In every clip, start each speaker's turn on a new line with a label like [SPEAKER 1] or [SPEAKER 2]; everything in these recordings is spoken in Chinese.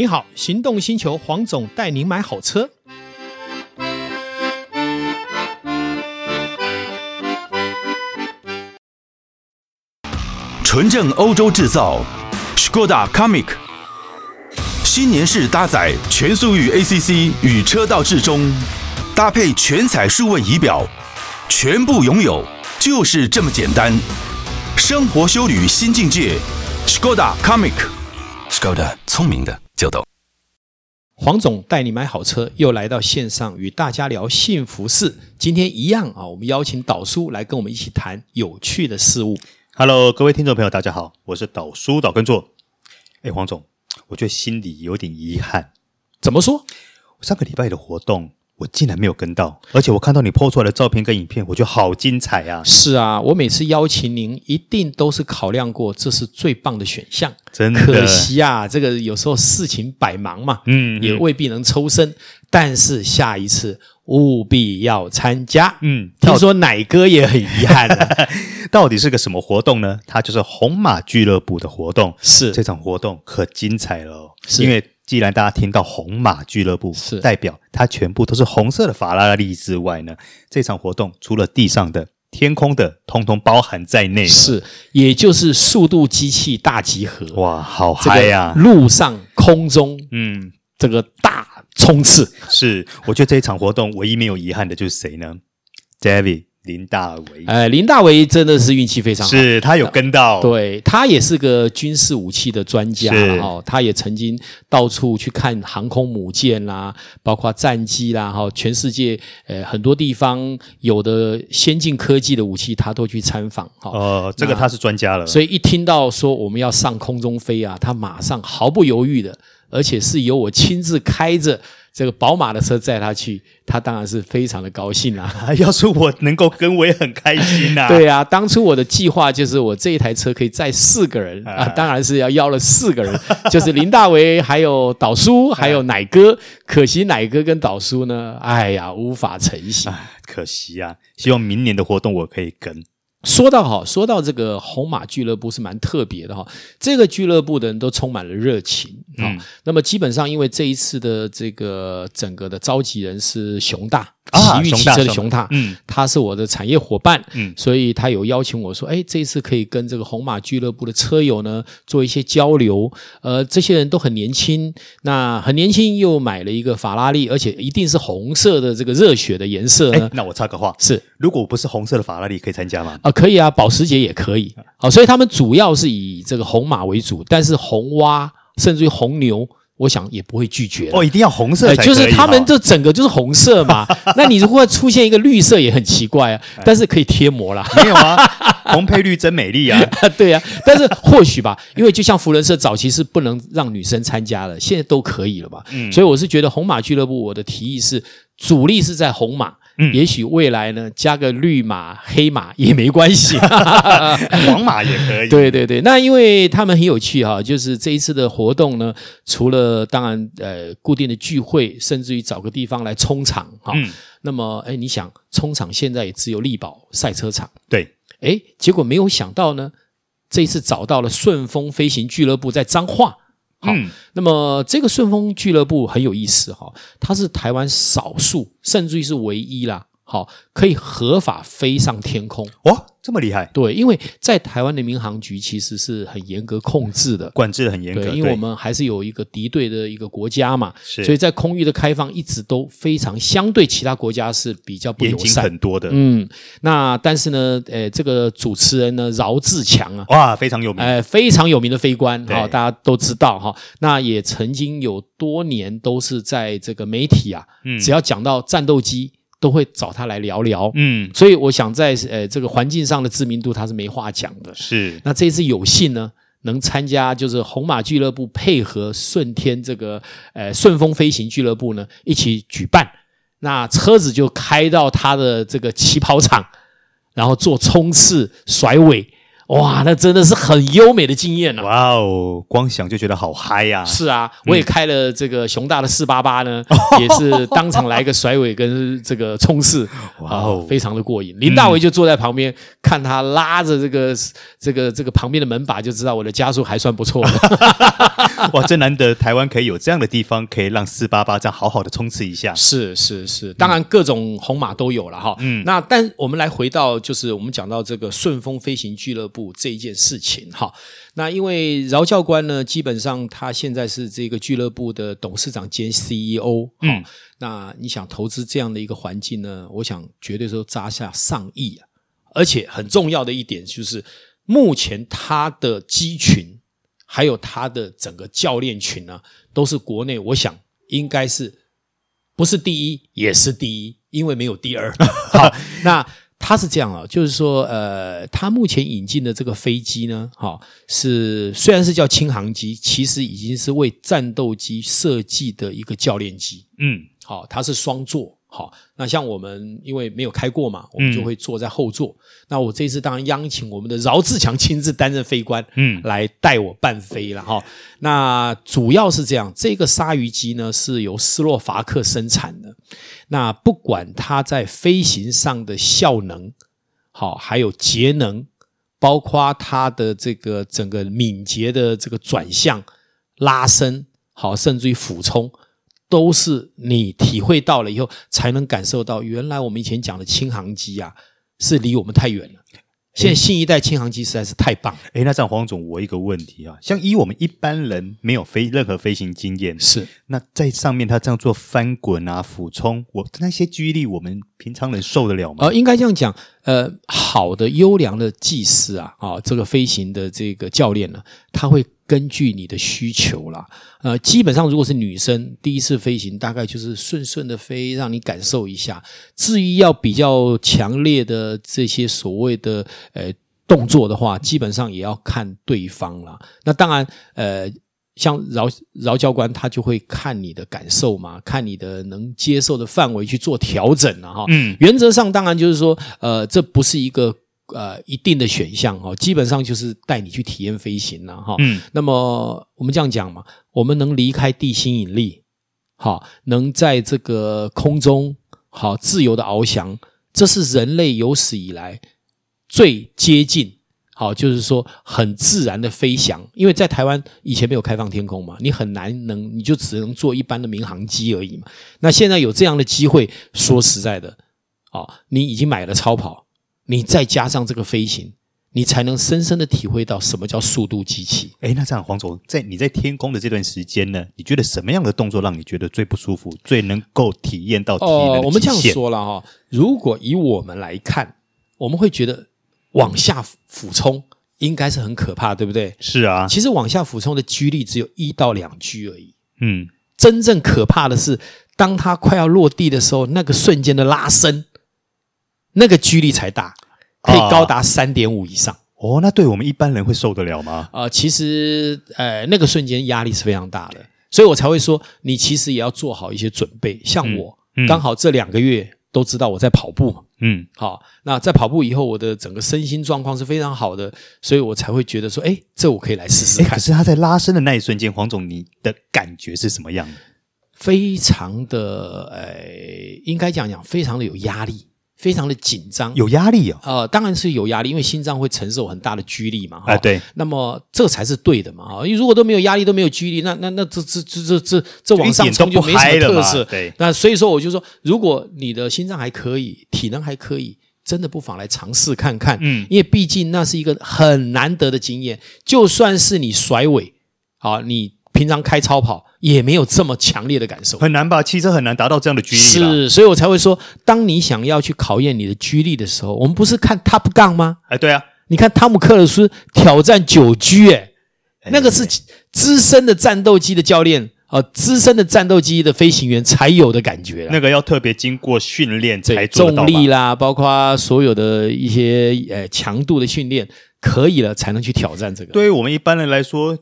[SPEAKER 1] 你好，行动星球黄总带您买好车。
[SPEAKER 2] 纯正欧洲制造，Skoda Comic，新年式搭载全速域 ACC 与车道智中，搭配全彩数位仪表，全部拥有就是这么简单。生活修旅新境界，Skoda Comic，Skoda 聪明的就懂。
[SPEAKER 1] 黄总带你买好车，又来到线上与大家聊幸福事。今天一样啊，我们邀请导叔来跟我们一起谈有趣的事物。
[SPEAKER 3] Hello，各位听众朋友，大家好，我是导叔导根座。哎，黄总，我觉得心里有点遗憾。
[SPEAKER 1] 怎么说？
[SPEAKER 3] 上个礼拜的活动，我竟然没有跟到，而且我看到你 PO 出来的照片跟影片，我觉得好精彩啊！
[SPEAKER 1] 是啊，我每次邀请您，一定都是考量过这是最棒的选项。
[SPEAKER 3] 真的，
[SPEAKER 1] 可惜啊，这个有时候事情百忙嘛，嗯，也未必能抽身。但是下一次务必要参加。嗯，听说奶哥也很遗憾啊。
[SPEAKER 3] 到底是个什么活动呢？它就是红马俱乐部的活动。
[SPEAKER 1] 是
[SPEAKER 3] 这场活动可精彩了因为。既然大家听到红马俱乐部，是代表它全部都是红色的法拉利之外呢，这场活动除了地上的、天空的，通通包含在内。
[SPEAKER 1] 是，也就是速度机器大集合。
[SPEAKER 3] 哇，好嗨呀！
[SPEAKER 1] 这个、路上、空中，嗯，这个大冲刺。
[SPEAKER 3] 是，我觉得这一场活动唯一没有遗憾的就是谁呢？David。林大为，
[SPEAKER 1] 哎，林大为真的是运气非常好，
[SPEAKER 3] 是他有跟到，
[SPEAKER 1] 对，他也是个军事武器的专家哈，他也曾经到处去看航空母舰啦，包括战机啦哈，全世界呃很多地方有的先进科技的武器，他都去参访哈。
[SPEAKER 3] 哦，这个他是专家了，
[SPEAKER 1] 所以一听到说我们要上空中飞啊，他马上毫不犹豫的，而且是由我亲自开着。这个宝马的车载他去，他当然是非常的高兴啊！
[SPEAKER 3] 要是我能够跟，我也很开心呐。
[SPEAKER 1] 对啊，当初我的计划就是我这一台车可以载四个人啊，当然是要邀了四个人，就是林大为，还有导叔，还有奶哥。可惜奶哥跟导叔呢，哎呀，无法成行。
[SPEAKER 3] 可惜啊，希望明年的活动我可以跟。
[SPEAKER 1] 说到哈，说到这个红马俱乐部是蛮特别的哈，这个俱乐部的人都充满了热情啊。嗯、那么基本上，因为这一次的这个整个的召集人是熊大。奇遇汽车的熊大，嗯，他是我的产业伙伴，嗯，所以他有邀请我说，哎，这一次可以跟这个红马俱乐部的车友呢做一些交流。呃，这些人都很年轻，那很年轻又买了一个法拉利，而且一定是红色的这个热血的颜色呢。
[SPEAKER 3] 那我插个话，
[SPEAKER 1] 是，
[SPEAKER 3] 如果不是红色的法拉利，可以参加吗？
[SPEAKER 1] 啊，可以啊，保时捷也可以。好，所以他们主要是以这个红马为主，但是红蛙甚至于红牛。我想也不会拒绝
[SPEAKER 3] 哦，一定要红色
[SPEAKER 1] 就是他们这整个就是红色嘛。那你如果出现一个绿色也很奇怪啊，但是可以贴膜啦。
[SPEAKER 3] 没有啊，红配绿真美丽啊。
[SPEAKER 1] 对啊，但是或许吧，因为就像福伦社早期是不能让女生参加的，现在都可以了吧？嗯，所以我是觉得红马俱乐部，我的提议是主力是在红马。嗯，也许未来呢，加个绿马、黑马也没关系，
[SPEAKER 3] 黄马也可以。
[SPEAKER 1] 对对对，那因为他们很有趣哈，就是这一次的活动呢，除了当然呃固定的聚会，甚至于找个地方来冲场哈。嗯。那么哎，你想冲场现在也只有力宝赛车场。
[SPEAKER 3] 对。
[SPEAKER 1] 哎，结果没有想到呢，这一次找到了顺风飞行俱乐部在彰化。好，嗯、那么这个顺风俱乐部很有意思哈，它是台湾少数，甚至于是唯一啦。好，可以合法飞上天空
[SPEAKER 3] 哇，这么厉害？
[SPEAKER 1] 对，因为在台湾的民航局其实是很严格控制的，
[SPEAKER 3] 管制的很严格。
[SPEAKER 1] 对，因为我们还是有一个敌对的一个国家嘛，所以在空域的开放一直都非常相对其他国家是比较不友善
[SPEAKER 3] 很多的。
[SPEAKER 1] 嗯，那但是呢，呃，这个主持人呢，饶志强啊，
[SPEAKER 3] 哇，非常有名，
[SPEAKER 1] 呃，非常有名的飞官，好、哦，大家都知道哈。那也曾经有多年都是在这个媒体啊，嗯，只要讲到战斗机。都会找他来聊聊，嗯，所以我想在呃这个环境上的知名度他是没话讲的，
[SPEAKER 3] 是。
[SPEAKER 1] 那这一次有幸呢，能参加就是红马俱乐部配合顺天这个呃顺风飞行俱乐部呢一起举办，那车子就开到他的这个起跑场，然后做冲刺甩尾。哇，那真的是很优美的经验啊！
[SPEAKER 3] 哇哦，光想就觉得好嗨呀！
[SPEAKER 1] 是啊，我也开了这个熊大的四八八呢，也是当场来个甩尾跟这个冲刺，哇哦，非常的过瘾。林大为就坐在旁边看他拉着这个这个这个旁边的门把，就知道我的加速还算不错。
[SPEAKER 3] 哇，真难得台湾可以有这样的地方，可以让四八八这样好好的冲刺一下。
[SPEAKER 1] 是是是，当然各种红马都有了哈。嗯，那但我们来回到就是我们讲到这个顺风飞行俱乐部。这一件事情哈，那因为饶教官呢，基本上他现在是这个俱乐部的董事长兼 CEO，嗯，那你想投资这样的一个环境呢？我想绝对说砸下上亿啊，而且很重要的一点就是，目前他的机群还有他的整个教练群呢，都是国内我想应该是不是第一也是第一，因为没有第二。好，那。他是这样啊，就是说，呃，他目前引进的这个飞机呢，哈，是虽然是叫轻航机，其实已经是为战斗机设计的一个教练机，嗯，好，它是双座。好，那像我们因为没有开过嘛，我们就会坐在后座。嗯、那我这次当然央请我们的饶志强亲自担任飞官，嗯，来带我伴飞了哈。那主要是这样，这个鲨鱼机呢是由斯洛伐克生产的。那不管它在飞行上的效能，好，还有节能，包括它的这个整个敏捷的这个转向、拉伸，好，甚至于俯冲。都是你体会到了以后，才能感受到原来我们以前讲的轻航机啊，是离我们太远了。现在新一代轻航机实在是太棒了。
[SPEAKER 3] 诶，那这样黄总，我一个问题啊，像以我们一般人没有飞任何飞行经验，
[SPEAKER 1] 是
[SPEAKER 3] 那在上面他这样做翻滚啊、俯冲，我那些肌力我们平常人受得了吗？
[SPEAKER 1] 呃，应该这样讲，呃，好的优良的技师啊，啊、哦，这个飞行的这个教练呢，他会。根据你的需求啦，呃，基本上如果是女生第一次飞行，大概就是顺顺的飞，让你感受一下。至于要比较强烈的这些所谓的呃动作的话，基本上也要看对方啦。那当然，呃，像饶饶教官他就会看你的感受嘛，看你的能接受的范围去做调整了哈。嗯，原则上当然就是说，呃，这不是一个。呃，一定的选项哦，基本上就是带你去体验飞行了哈。嗯，那么我们这样讲嘛，我们能离开地心引力，好，能在这个空中好自由的翱翔，这是人类有史以来最接近，好，就是说很自然的飞翔。因为在台湾以前没有开放天空嘛，你很难能，你就只能坐一般的民航机而已嘛。那现在有这样的机会，说实在的，啊，你已经买了超跑。你再加上这个飞行，你才能深深的体会到什么叫速度机器。
[SPEAKER 3] 哎，那这样黄总，在你在天宫的这段时间呢，你觉得什么样的动作让你觉得最不舒服，最能够体验到体能的极限？
[SPEAKER 1] 哦，我们这样说了哈，如果以我们来看，我们会觉得往下俯冲应该是很可怕，对不对？
[SPEAKER 3] 是啊，
[SPEAKER 1] 其实往下俯冲的 G 力只有一到两 G 而已。嗯，真正可怕的是，当它快要落地的时候，那个瞬间的拉伸。那个 G 力才大，可以高达三点五以上。
[SPEAKER 3] 哦，那对我们一般人会受得了吗？
[SPEAKER 1] 呃，其实，呃，那个瞬间压力是非常大的，所以我才会说，你其实也要做好一些准备。像我，嗯嗯、刚好这两个月都知道我在跑步，嗯，好，那在跑步以后，我的整个身心状况是非常好的，所以我才会觉得说，哎，这我可以来试试看。
[SPEAKER 3] 可是他在拉伸的那一瞬间，黄总，你的感觉是什么样的？
[SPEAKER 1] 非常的，呃，应该讲讲，非常的有压力。非常的紧张，
[SPEAKER 3] 有压力啊、哦！
[SPEAKER 1] 呃，当然是有压力，因为心脏会承受很大的拘力嘛。啊、
[SPEAKER 3] 呃，对。
[SPEAKER 1] 那么这才是对的嘛。啊，因为如果都没有压力，都没有拘力，那那那这这这这这这往上冲就没什么特色。对。那所以说，我就说，如果你的心脏还可以，体能还可以，真的不妨来尝试看看。嗯。因为毕竟那是一个很难得的经验，就算是你甩尾，啊，你。平常开超跑也没有这么强烈的感受，
[SPEAKER 3] 很难吧？汽车很难达到这样的 G 力。
[SPEAKER 1] 是，所以我才会说，当你想要去考验你的居力的时候，我们不是看 Top Gun 吗？
[SPEAKER 3] 哎，对啊，
[SPEAKER 1] 你看汤姆克鲁斯挑战九 G，哎，那个是资深的战斗机的教练啊，资深的战斗机的飞行员才有的感觉。
[SPEAKER 3] 那个要特别经过训练才
[SPEAKER 1] 重力啦，包括所有的一些呃强度的训练，可以了才能去挑战这个。
[SPEAKER 3] 对于我们一般人来说。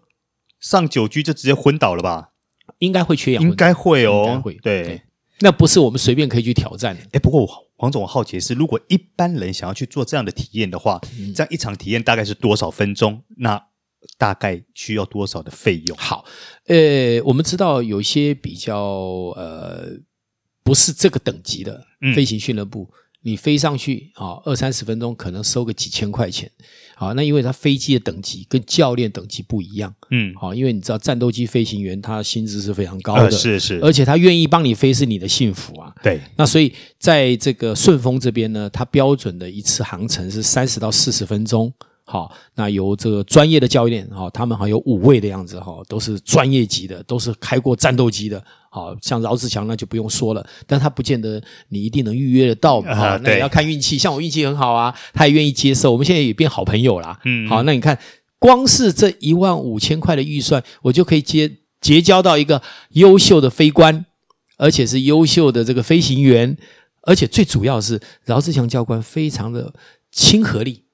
[SPEAKER 3] 上九居就直接昏倒了吧？
[SPEAKER 1] 应该会缺氧，
[SPEAKER 3] 应该会哦，
[SPEAKER 1] 应该会。
[SPEAKER 3] 对，
[SPEAKER 1] 那不是我们随便可以去挑战的。
[SPEAKER 3] 哎，不过黄总，我好奇的是，如果一般人想要去做这样的体验的话，嗯、这样一场体验大概是多少分钟？那大概需要多少的费用？
[SPEAKER 1] 好，呃，我们知道有一些比较呃不是这个等级的飞行俱乐部。嗯你飞上去啊，二三十分钟可能收个几千块钱，啊，那因为它飞机的等级跟教练等级不一样，嗯，好，因为你知道战斗机飞行员他薪资是非常高的，
[SPEAKER 3] 是是，
[SPEAKER 1] 而且他愿意帮你飞是你的幸福啊，
[SPEAKER 3] 对，
[SPEAKER 1] 那所以在这个顺丰这边呢，它标准的一次航程是三十到四十分钟。好，那由这个专业的教练，哈，他们好像有五位的样子，哈，都是专业级的，都是开过战斗机的，好像饶志强那就不用说了，但他不见得你一定能预约得到，哈、呃，那也要看运气。像我运气很好啊，他也愿意接受，我们现在也变好朋友啦。嗯，好，那你看，光是这一万五千块的预算，我就可以结结交到一个优秀的飞官，而且是优秀的这个飞行员，而且最主要是饶志强教官非常的亲和力。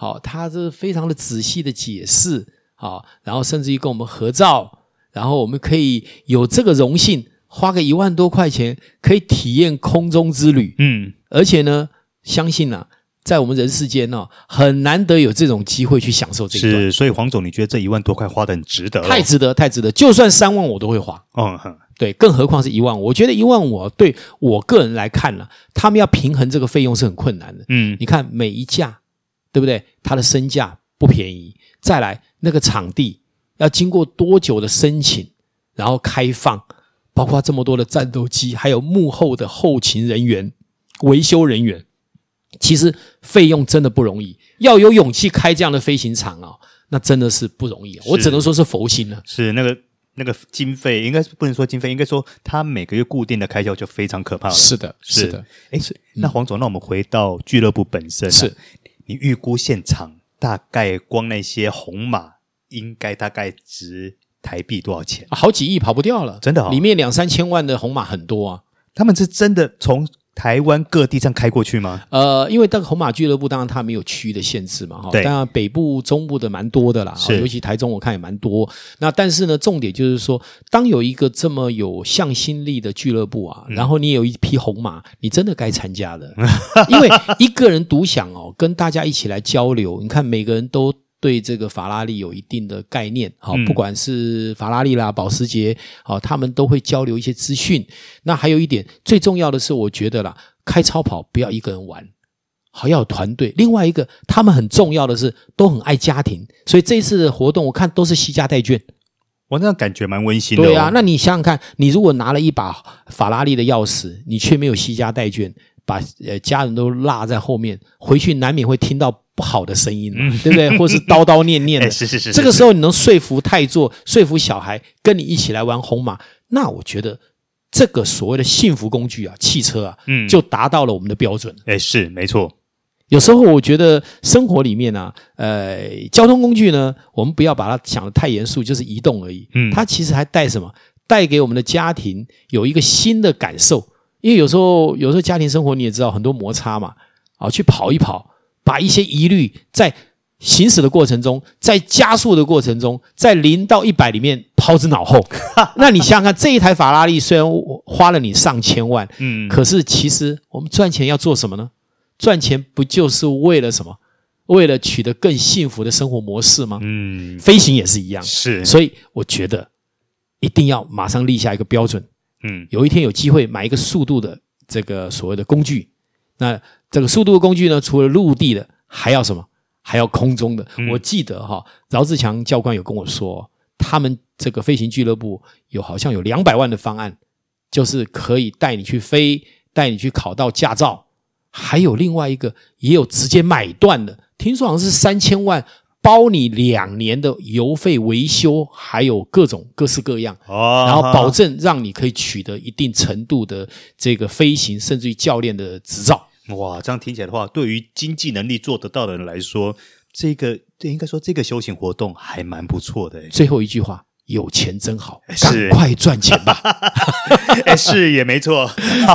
[SPEAKER 1] 好，他是非常的仔细的解释，好，然后甚至于跟我们合照，然后我们可以有这个荣幸，花个一万多块钱，可以体验空中之旅，嗯，而且呢，相信啊，在我们人世间呢、哦，很难得有这种机会去享受这个。
[SPEAKER 3] 是，所以黄总，你觉得这一万多块花的很值得？
[SPEAKER 1] 太值得，太值得，就算三万我都会花。嗯哼，对，更何况是一万五，我觉得一万五对我个人来看呢，他们要平衡这个费用是很困难的。嗯，你看每一架。对不对？它的身价不便宜。再来，那个场地要经过多久的申请，然后开放，包括这么多的战斗机，还有幕后的后勤人员、维修人员，其实费用真的不容易。要有勇气开这样的飞行场啊，那真的是不容易。我只能说是佛心了。
[SPEAKER 3] 是那个那个经费，应该是不能说经费，应该说他每个月固定的开销就非常可怕了。
[SPEAKER 1] 是的，是，是的。
[SPEAKER 3] 哎，那黄总，那我们回到俱乐部本身，
[SPEAKER 1] 是。
[SPEAKER 3] 你预估现场大概光那些红马应该大概值台币多少钱？
[SPEAKER 1] 好几亿跑不掉了，
[SPEAKER 3] 真的哦。
[SPEAKER 1] 里面两三千万的红马很多啊，
[SPEAKER 3] 他们是真的从。台湾各地上开过去吗？
[SPEAKER 1] 呃，因为这个红马俱乐部，当然它没有区域的限制嘛，哈。当然北部、中部的蛮多的啦，尤其台中我看也蛮多。那但是呢，重点就是说，当有一个这么有向心力的俱乐部啊，嗯、然后你有一匹红马，你真的该参加的，因为一个人独享哦，跟大家一起来交流，你看每个人都。对这个法拉利有一定的概念，好，不管是法拉利啦、保时捷，好，他们都会交流一些资讯。那还有一点最重要的是，我觉得啦，开超跑不要一个人玩，好，要有团队。另外一个，他们很重要的是都很爱家庭，所以这一次的活动我看都是惜家带眷，
[SPEAKER 3] 我那感觉蛮温馨的。
[SPEAKER 1] 对啊，那你想想看，你如果拿了一把法拉利的钥匙，你却没有惜家带眷，把呃家人都落在后面，回去难免会听到。不好的声音，对不对？或是叨叨念念的，
[SPEAKER 3] 是是是。
[SPEAKER 1] 这个时候你能说服太座，说服小孩跟你一起来玩红马，那我觉得这个所谓的幸福工具啊，汽车啊，嗯，就达到了我们的标准。
[SPEAKER 3] 哎，是没错。
[SPEAKER 1] 有时候我觉得生活里面啊，呃，交通工具呢，我们不要把它想得太严肃，就是移动而已。嗯，它其实还带什么？带给我们的家庭有一个新的感受。因为有时候，有时候家庭生活你也知道很多摩擦嘛，啊，去跑一跑。把一些疑虑在行驶的过程中，在加速的过程中，在零到一百里面抛之脑后。那你想想看，这一台法拉利虽然花了你上千万，嗯，可是其实我们赚钱要做什么呢？赚钱不就是为了什么？为了取得更幸福的生活模式吗？嗯，飞行也是一样。
[SPEAKER 3] 是，
[SPEAKER 1] 所以我觉得一定要马上立下一个标准。嗯，有一天有机会买一个速度的这个所谓的工具，那。这个速度的工具呢，除了陆地的，还要什么？还要空中的。嗯、我记得哈，饶志强教官有跟我说，他们这个飞行俱乐部有好像有两百万的方案，就是可以带你去飞，带你去考到驾照。还有另外一个，也有直接买断的，听说好像是三千万，包你两年的油费、维修，还有各种各式各样。哦，然后保证让你可以取得一定程度的这个飞行，甚至于教练的执照。
[SPEAKER 3] 哇，这样听起来的话，对于经济能力做得到的人来说，这个对应该说这个休闲活动还蛮不错的。
[SPEAKER 1] 最后一句话，有钱真好，赶快赚钱吧。
[SPEAKER 3] 哎，是也没错。好，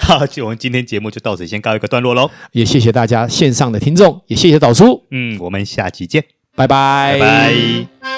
[SPEAKER 3] 好，就我们今天节目就到此先告一个段落喽。
[SPEAKER 1] 也谢谢大家线上的听众，也谢谢导叔。
[SPEAKER 3] 嗯，我们下期见，
[SPEAKER 1] 拜拜，拜拜。